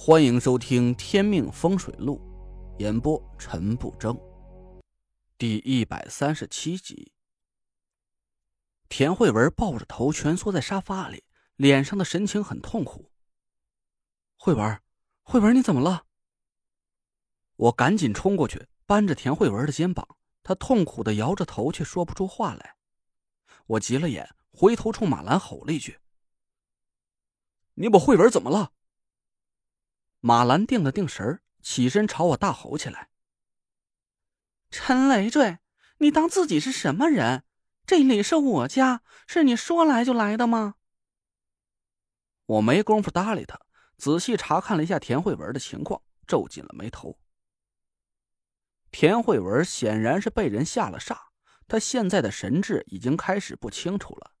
欢迎收听《天命风水录》，演播陈不争，第一百三十七集。田慧文抱着头蜷缩在沙发里，脸上的神情很痛苦。慧文，慧文，你怎么了？我赶紧冲过去，扳着田慧文的肩膀，她痛苦的摇着头，却说不出话来。我急了眼，回头冲马兰吼了一句：“你把慧文怎么了？”马兰定了定神起身朝我大吼起来：“陈累赘，你当自己是什么人？这里是我家，是你说来就来的吗？”我没工夫搭理他，仔细查看了一下田慧文的情况，皱紧了眉头。田慧文显然是被人下了煞，他现在的神智已经开始不清楚了，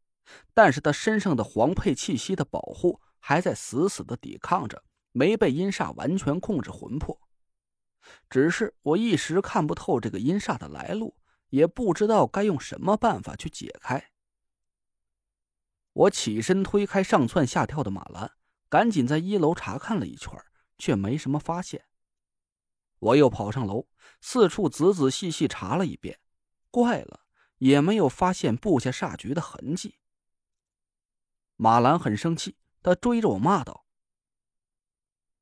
但是他身上的黄配气息的保护还在死死的抵抗着。没被阴煞完全控制魂魄，只是我一时看不透这个阴煞的来路，也不知道该用什么办法去解开。我起身推开上蹿下跳的马兰，赶紧在一楼查看了一圈，却没什么发现。我又跑上楼，四处仔仔细细查了一遍，怪了，也没有发现布下煞局的痕迹。马兰很生气，他追着我骂道。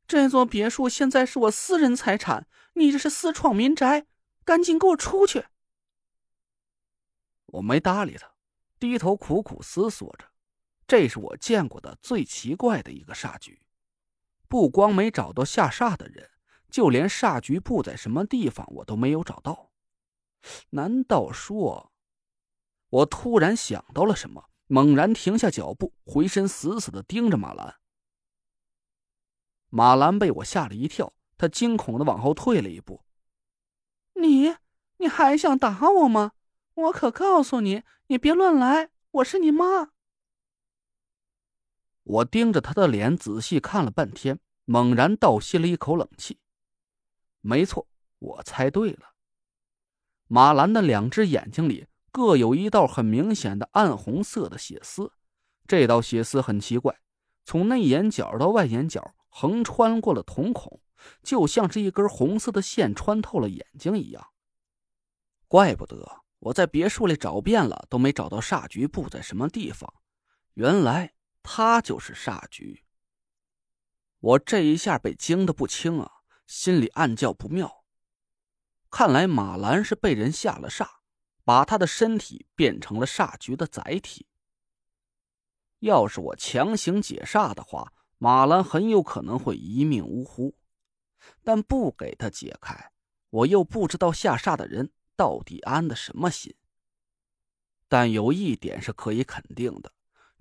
这座别墅现在是我私人财产，你这是私闯民宅，赶紧给我出去！我没搭理他，低头苦苦思索着。这是我见过的最奇怪的一个煞局，不光没找到下煞的人，就连煞局布在什么地方我都没有找到。难道说……我突然想到了什么，猛然停下脚步，回身死死的盯着马兰。马兰被我吓了一跳，她惊恐的往后退了一步。你，你还想打我吗？我可告诉你，你别乱来，我是你妈。我盯着他的脸仔细看了半天，猛然倒吸了一口冷气。没错，我猜对了。马兰的两只眼睛里各有一道很明显的暗红色的血丝，这道血丝很奇怪，从内眼角到外眼角。横穿过了瞳孔，就像是一根红色的线穿透了眼睛一样。怪不得我在别墅里找遍了，都没找到煞局布在什么地方。原来他就是煞局。我这一下被惊得不轻啊，心里暗叫不妙。看来马兰是被人下了煞，把他的身体变成了煞局的载体。要是我强行解煞的话，马兰很有可能会一命呜呼，但不给他解开，我又不知道下煞的人到底安的什么心。但有一点是可以肯定的，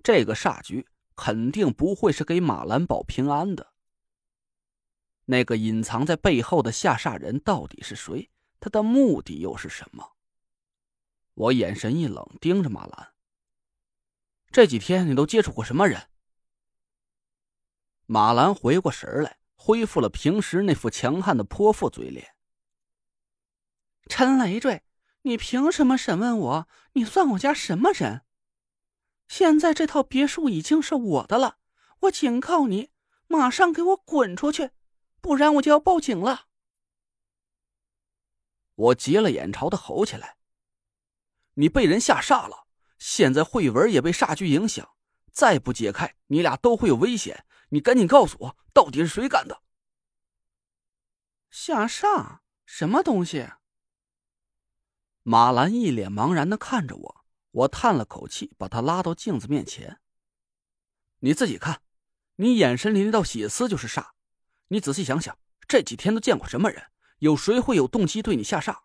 这个煞局肯定不会是给马兰保平安的。那个隐藏在背后的下煞人到底是谁？他的目的又是什么？我眼神一冷，盯着马兰。这几天你都接触过什么人？马兰回过神来，恢复了平时那副强悍的泼妇嘴脸。陈累赘，你凭什么审问我？你算我家什么人？现在这套别墅已经是我的了，我警告你，马上给我滚出去，不然我就要报警了！我急了眼，朝他吼起来：“你被人吓煞了，现在慧文也被煞局影响，再不解开，你俩都会有危险。”你赶紧告诉我，到底是谁干的？下煞？什么东西？马兰一脸茫然的看着我，我叹了口气，把他拉到镜子面前。你自己看，你眼神里那道血丝就是煞。你仔细想想，这几天都见过什么人？有谁会有动机对你下煞？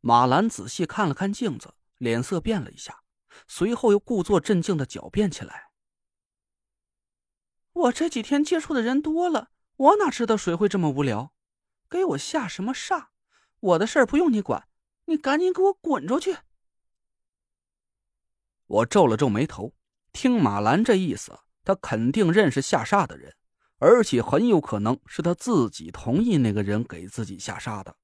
马兰仔细看了看镜子，脸色变了一下，随后又故作镇静的狡辩起来。我这几天接触的人多了，我哪知道谁会这么无聊，给我下什么煞？我的事儿不用你管，你赶紧给我滚出去！我皱了皱眉头，听马兰这意思，他肯定认识下煞的人，而且很有可能是他自己同意那个人给自己下煞的，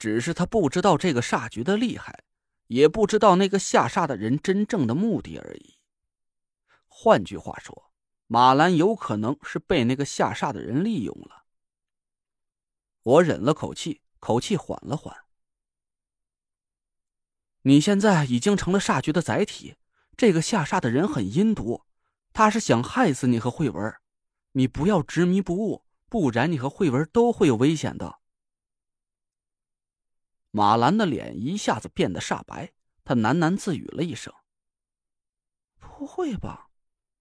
只是他不知道这个煞局的厉害，也不知道那个下煞的人真正的目的而已。换句话说。马兰有可能是被那个下煞的人利用了。我忍了口气，口气缓了缓。你现在已经成了煞局的载体，这个下煞的人很阴毒，他是想害死你和慧文，你不要执迷不悟，不然你和慧文都会有危险的。马兰的脸一下子变得煞白，他喃喃自语了一声：“不会吧？”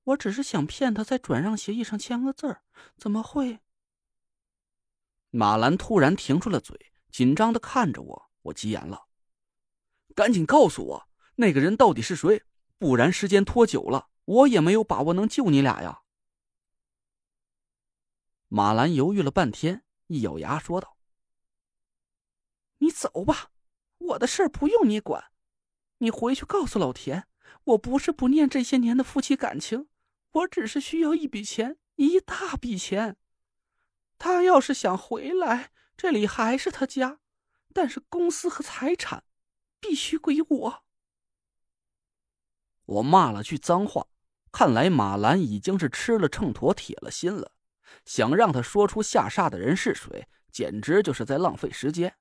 我只是想骗他在转让协议上签个字，怎么会？马兰突然停住了嘴，紧张的看着我。我急眼了，赶紧告诉我那个人到底是谁，不然时间拖久了，我也没有把握能救你俩呀。马兰犹豫了半天，一咬牙说道：“你走吧，我的事儿不用你管，你回去告诉老田，我不是不念这些年的夫妻感情。”我只是需要一笔钱，一大笔钱。他要是想回来，这里还是他家，但是公司和财产必须归我。我骂了句脏话，看来马兰已经是吃了秤砣铁了心了，想让他说出下煞的人是谁，简直就是在浪费时间。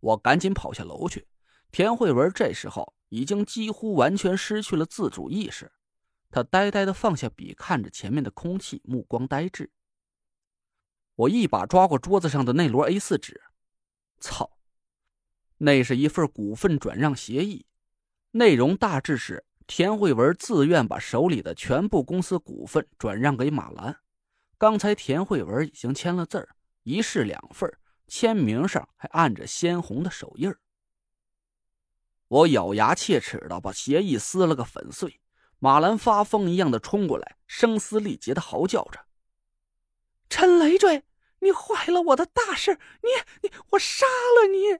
我赶紧跑下楼去，田慧文这时候已经几乎完全失去了自主意识。他呆呆的放下笔，看着前面的空气，目光呆滞。我一把抓过桌子上的那摞 A 四纸，操！那是一份股份转让协议，内容大致是田慧文自愿把手里的全部公司股份转让给马兰。刚才田慧文已经签了字儿，一式两份，签名上还按着鲜红的手印我咬牙切齿的把协议撕了个粉碎。马兰发疯一样的冲过来，声嘶力竭的嚎叫着：“陈累赘，你坏了我的大事！你你，我杀了你！”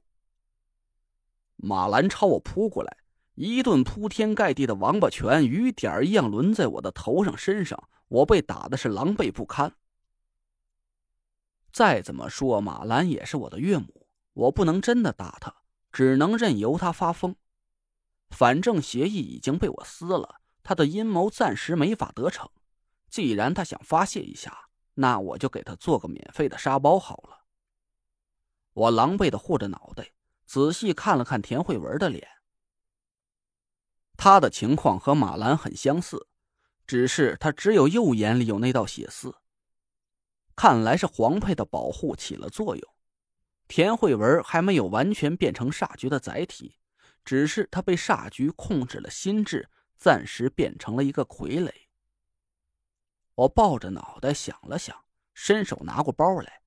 马兰朝我扑过来，一顿铺天盖地的王八拳，雨点一样轮在我的头上身上，我被打的是狼狈不堪。再怎么说，马兰也是我的岳母，我不能真的打她，只能任由她发疯。反正协议已经被我撕了。他的阴谋暂时没法得逞，既然他想发泄一下，那我就给他做个免费的沙包好了。我狼狈的护着脑袋，仔细看了看田慧文的脸。他的情况和马兰很相似，只是他只有右眼里有那道血丝。看来是黄佩的保护起了作用，田慧文还没有完全变成煞局的载体，只是他被煞局控制了心智。暂时变成了一个傀儡。我抱着脑袋想了想，伸手拿过包来，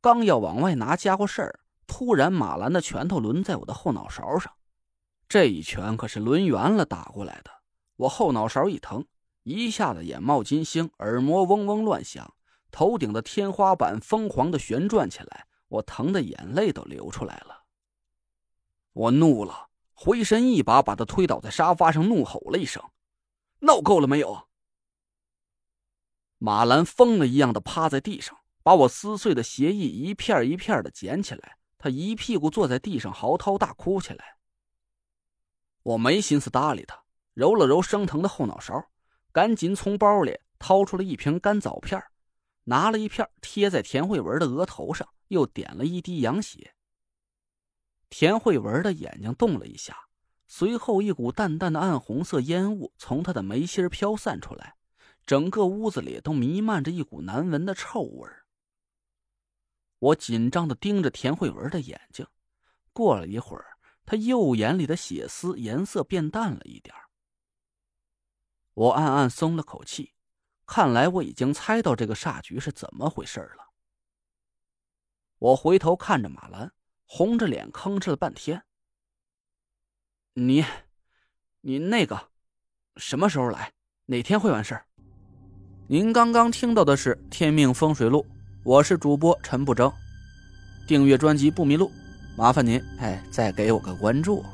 刚要往外拿家伙事儿，突然马兰的拳头抡在我的后脑勺上，这一拳可是抡圆了打过来的。我后脑勺一疼，一下子眼冒金星，耳膜嗡嗡乱响，头顶的天花板疯狂的旋转起来，我疼的眼泪都流出来了。我怒了。回身一把把他推倒在沙发上，怒吼了一声：“闹够了没有？”马兰疯了一样的趴在地上，把我撕碎的协议一片一片的捡起来。他一屁股坐在地上，嚎啕大哭起来。我没心思搭理他，揉了揉生疼的后脑勺，赶紧从包里掏出了一瓶干枣片，拿了一片贴在田慧文的额头上，又点了一滴羊血。田慧文的眼睛动了一下，随后一股淡淡的暗红色烟雾从他的眉心飘散出来，整个屋子里都弥漫着一股难闻的臭味我紧张的盯着田慧文的眼睛，过了一会儿，他右眼里的血丝颜色变淡了一点我暗暗松了口气，看来我已经猜到这个煞局是怎么回事了。我回头看着马兰。红着脸吭哧了半天。你，你那个，什么时候来？哪天会完事儿？您刚刚听到的是《天命风水录》，我是主播陈不争。订阅专辑不迷路，麻烦您哎，再给我个关注。